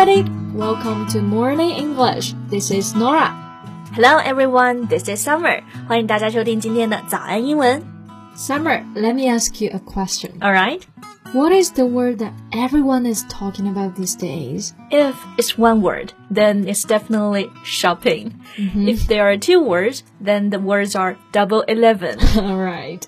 everybody. Welcome to Morning English. This is Nora. Hello everyone, this is Summer. 欢迎大家收听今天的早安英文。 Summer, let me ask you a question. All right. What is the word that everyone is talking about these days? If it's one word, then it's definitely shopping. If there are two words, then the words are double eleven. All right.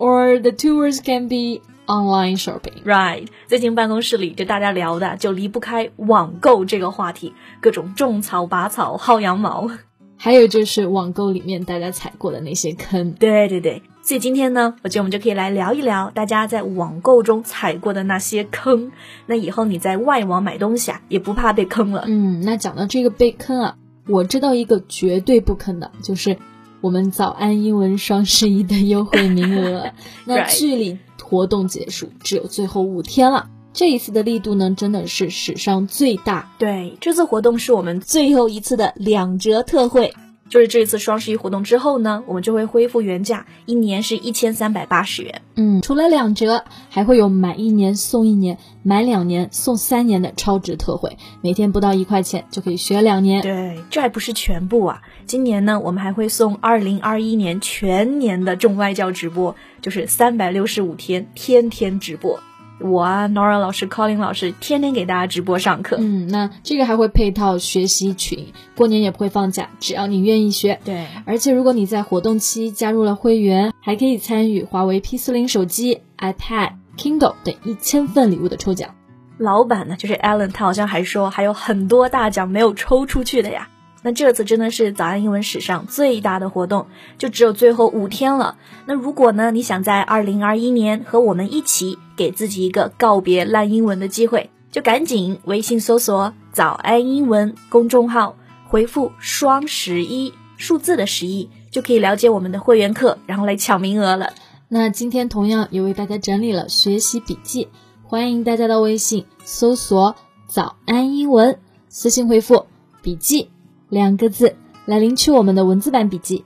Or the two words can be online shopping. Right，最近办公室里就大家聊的就离不开网购这个话题，各种种草、拔草、薅羊毛。还有就是网购里面大家踩过的那些坑。对对对，所以今天呢，我觉得我们就可以来聊一聊大家在网购中踩过的那些坑。那以后你在外网买东西啊，也不怕被坑了。嗯，那讲到这个被坑啊，我知道一个绝对不坑的，就是我们早安英文双十一的优惠名额。那距离活动结束只有最后五天了，这一次的力度呢，真的是史上最大。对，这次活动是我们最后一次的两折特惠。就是这次双十一活动之后呢，我们就会恢复原价，一年是一千三百八十元。嗯，除了两折，还会有买一年送一年、买两年送三年的超值特惠，每天不到一块钱就可以学两年。对，这还不是全部啊！今年呢，我们还会送二零二一年全年的重外教直播，就是三百六十五天，天天直播。我啊，Nora 老师、Colin 老师天天给大家直播上课。嗯，那这个还会配套学习群，过年也不会放假，只要你愿意学。对，而且如果你在活动期加入了会员，还可以参与华为 P 4 0手机、iPad、Kindle 等一千份礼物的抽奖。老板呢，就是 Alan，他好像还说还有很多大奖没有抽出去的呀。那这次真的是早安英文史上最大的活动，就只有最后五天了。那如果呢，你想在二零二一年和我们一起给自己一个告别烂英文的机会，就赶紧微信搜索“早安英文”公众号，回复“双十一”数字的十一，就可以了解我们的会员课，然后来抢名额了。那今天同样也为大家整理了学习笔记，欢迎大家到微信搜索“早安英文”，私信回复“笔记”两个字来领取我们的文字版笔记。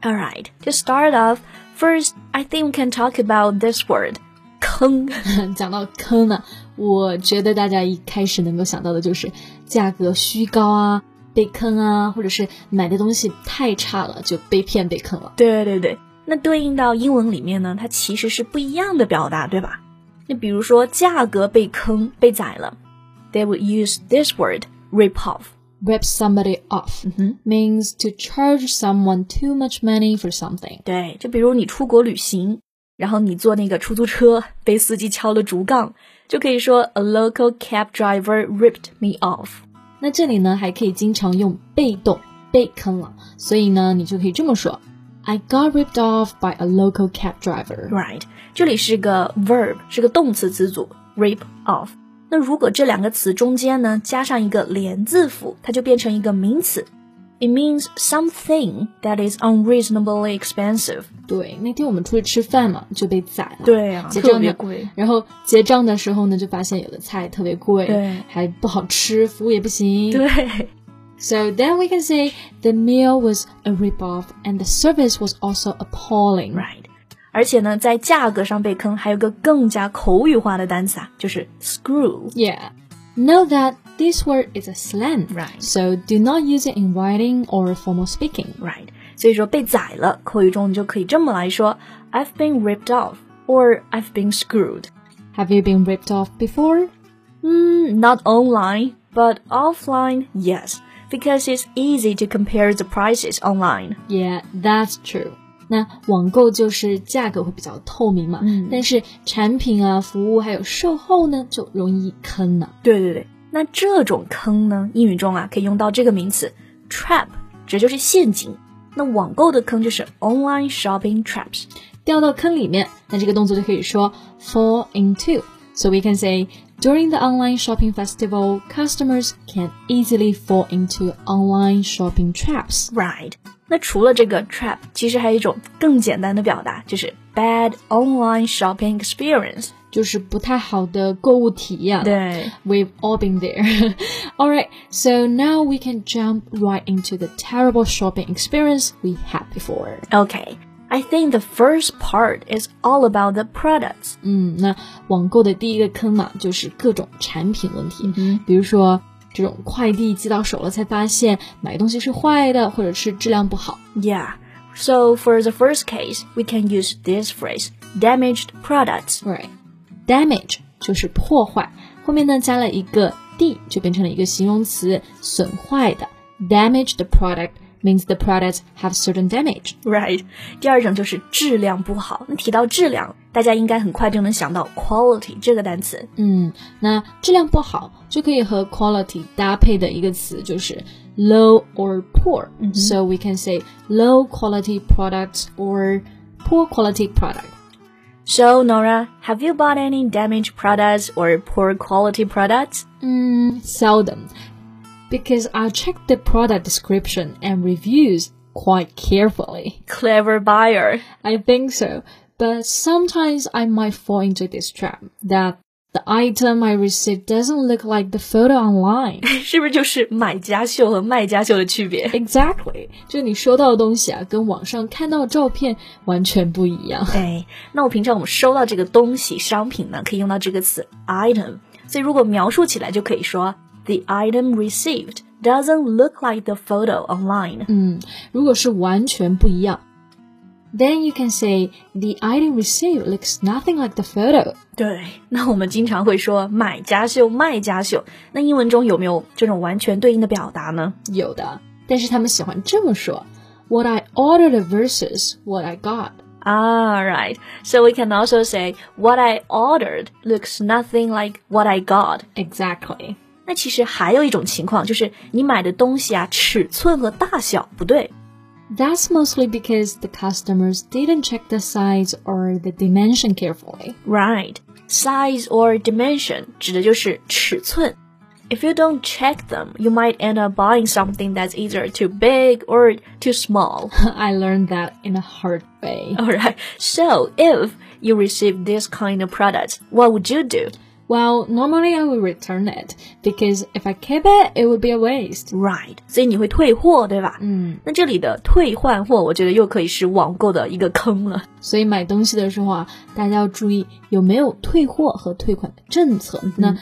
All right, to start off, first I think we can talk about this word. 坑，讲到坑呢，我觉得大家一开始能够想到的就是价格虚高啊，被坑啊，或者是买的东西太差了就被骗被坑了。对对对，那对应到英文里面呢，它其实是不一样的表达，对吧？那比如说价格被坑、被宰了，they would use this word rip off。Rip somebody off means to charge someone too much money for something. 对，就比如你出国旅行，然后你坐那个出租车被司机敲了竹杠，就可以说 a local cab driver ripped me off。那这里呢，还可以经常用被动被坑了，所以呢，你就可以这么说：I got ripped off by a local cab driver. Right，这里是个 verb，是个动词词组 rip off。那如果这两个词中间呢加上一个连字符，它就变成一个名词。It means something that is unreasonably expensive。对，那天我们出去吃饭嘛，就被宰了。对啊特结账的别贵然后结账的时候呢，就发现有的菜特别贵，对还不好吃，服务也不行。对 So then we can say the meal was a rip-off and the service was also appalling. ，right。而且呢，在价格上被坑，还有个更加口语化的单词啊，就是 screw。 Yeah. Know that this word is a slang. Right. So do not use it in writing or formal speaking. Right，所以说被宰了，口语中你就可以这么来说：I've been ripped off or I've been screwed。 Have you been ripped off before? Mm, not online, but offline, yes, because it's easy to compare the prices online. Yeah, that's true. 那网购就是价格会比较透明嘛，嗯但是产品啊、服务还有售后呢，就容易坑呢。对对对， 那这种坑呢，英语中啊可以用到这个名词 trap，这就是陷阱。那网购的坑就是 online shopping traps。掉到坑里面，那这个动作就可以说 fall into。So we can say during the online shopping festival, customers can easily fall into online shopping traps. Right，那除了这个 trap，其实还有一种更简单的表达，就是 bad online shopping experience。 就是不太好的购物体验。对 We've all been there. all right, so now we can jump right into the terrible shopping experience we had before. Okay, I think the first part is all about the products. 嗯，那网购的第一个坑嘛，就是各种产品问题。嗯哼比如说 这种快递寄到手了才发现买东西是坏的，或者是质量不好。 Yeah. So for the first case, we can use this phrase, damaged products. Right. Damage 就是破坏，后面呢加了一个 d，就变成了一个形容词，损坏的。Damage the product means the products have certain damage. Right. 第二种就是质量不好。那提到质量，大家应该很快就能想到 quality 这个单词。嗯，那质量不好就可以和 quality 搭配的一个词就是 low or poor. So we can say low quality products or poor quality product. So Nora, have you bought any damaged products or poor quality products? Mm, seldom. Because I check the product description and reviews quite carefully. Clever buyer. I think so. But sometimes I might fall into this trap that the item I received doesn't look like the photo online. 是不是就是买家秀和卖家秀的区别？exactly. 就你收到的东西啊，跟网上看到的照片完全不一样。哎，那我平常我们收到这个东西商品呢，可以用到这个词 item，所以如果描述起来就可以说 the item received doesn't look like the photo online。嗯，如果是完全不一样 ，then you can say the item received looks nothing like the photo. 对，那我们经常会说买家秀、卖家秀，那英文中有没有这种完全对应的表达呢？有的，但是他们喜欢这么说：What I ordered versus what I got. Ah, right. So we can also say what I ordered looks nothing like what I got. Exactly. 那其实还有一种情况，就是你买的东西啊，尺寸和大小不对。 That's mostly because the customers didn't check the size or the dimension carefully. Right. Size or dimension 指的就是尺寸。If you don't check them, you might end up buying something that's either too big or too small. I learned that in a hard way. Alright. So, if you receive this kind of product, what would you do? Well, normally I would return it because if I keep it, it would be a waste. Right. 所以你会退货，对吧？嗯，那这里的退换货，我觉得又可以是网购的一个坑了。所以买东西的时候啊，大家要注意有没有退货和退款的政策。那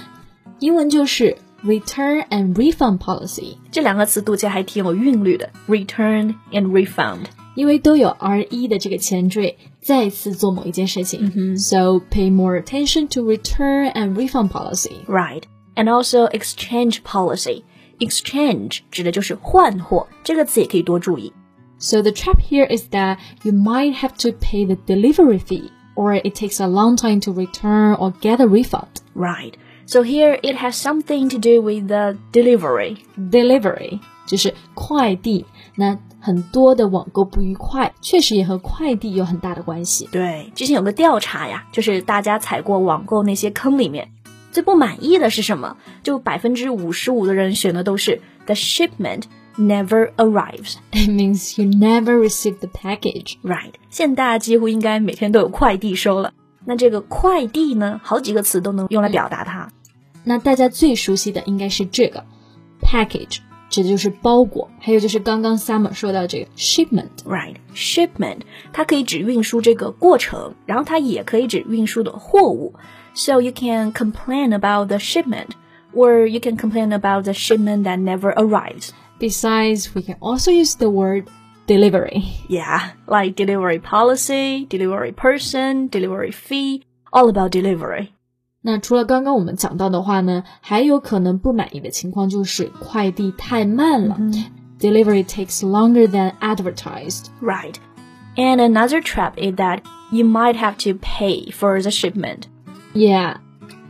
英文就是 return and refund policy，这两个词读起来还挺有韵律的，return and refund。因为都有 r e 的这个前缀，再次做某一件事情。So pay more attention to return and refund policy. Right. And also exchange policy. Exchange 指的就是换货，这个词也可以多注意。 So the trap here is that you might have to pay the delivery fee, or it takes a long time to return or get a refund. Right. So here it has something to do with the delivery. Delivery 就是快递，那很多的网购不愉快，确实也和快递有很大的关系。对，之前有个调查呀，就是大家踩过网购那些坑里面，最不满意的是什么？就百分之五十五的人选的都是 the shipment never arrives。It means you never receive the package. Right，现在大家几乎应该每天都有快递收了。那这个快递呢，好几个词都能用来表达它。那大家最熟悉的应该是这个 package，指的就是包裹，还有就是刚刚 Summer 说到这个 shipment。 Right, shipment，它可以指运输这个过程，然后它也可以指运输的货物。So you can complain about the shipment, or you can complain about the shipment that never arrives. Besides, we can also use the word delivery. Yeah, like delivery policy, delivery person, delivery fee, all about delivery. 那除了刚刚我们讲到的话呢，还有可能不满意的情况就是快递太慢了、d e l i v e r y takes longer than advertised. Right. And another trap is that you might have to pay for the shipment. Yeah.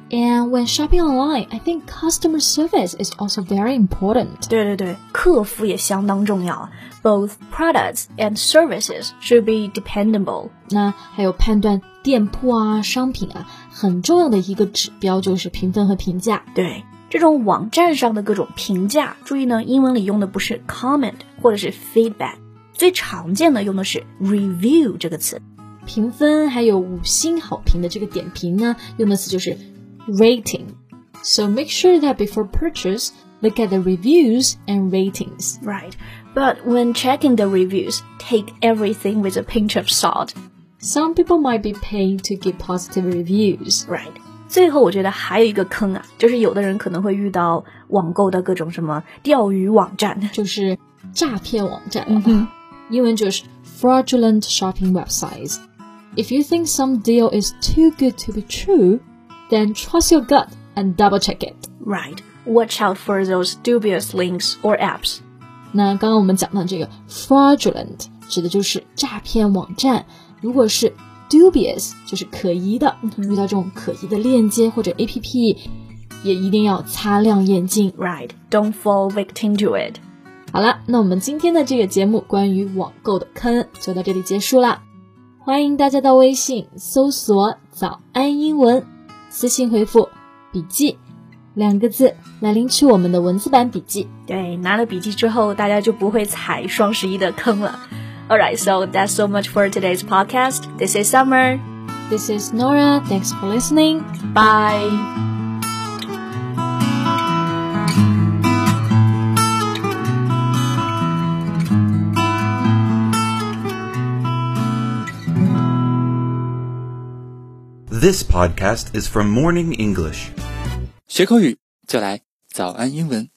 And when shopping online, I think customer service is also very important. 对对对，客服也相当重要。Both products and services should be dependable. 那还有判断 店铺啊、商品啊，很重要的一个指标就是评分和评价。对，这种网站上的各种评价，注意呢，英文里用的不是 comment 或者是 feedback，最常见的用的是 review 这个词。评分还有五星好评的这个点评呢，用的词就是 rating。So make sure that before purchase, look at the reviews and ratings. Right. But when checking the reviews, take everything with a pinch of salt. Some people might be paid to give positive reviews. Right. 最后，我觉得还有一个坑啊，就是有的人可能会遇到网购的各种什么钓鱼网站，就是诈骗网站。嗯哼，英文就是 fraudulent shopping websites。If you think some deal is too good to be true, then trust your gut and double check it. Right. Watch out for those dubious links or apps. 那刚刚我们讲到这个 fraudulent 指的就是诈骗网站， 如果是 dubious 就是可疑的，遇到这种可疑的链接或者 APP，也一定要擦亮眼睛。Right, don't fall victim to it. 好了，那我们今天的这个节目关于网购的坑就到这里结束啦。欢迎大家到微信搜索“早安英文”，私信回复“笔记”两个字来领取我们的文字版笔记。对，拿了笔记之后，大家就不会踩双十一的坑了。Alright, so that's so much for today's podcast. This is Summer. This is Nora. Thanks for listening. Bye. This podcast is from Morning English. 学口语就来早安英文。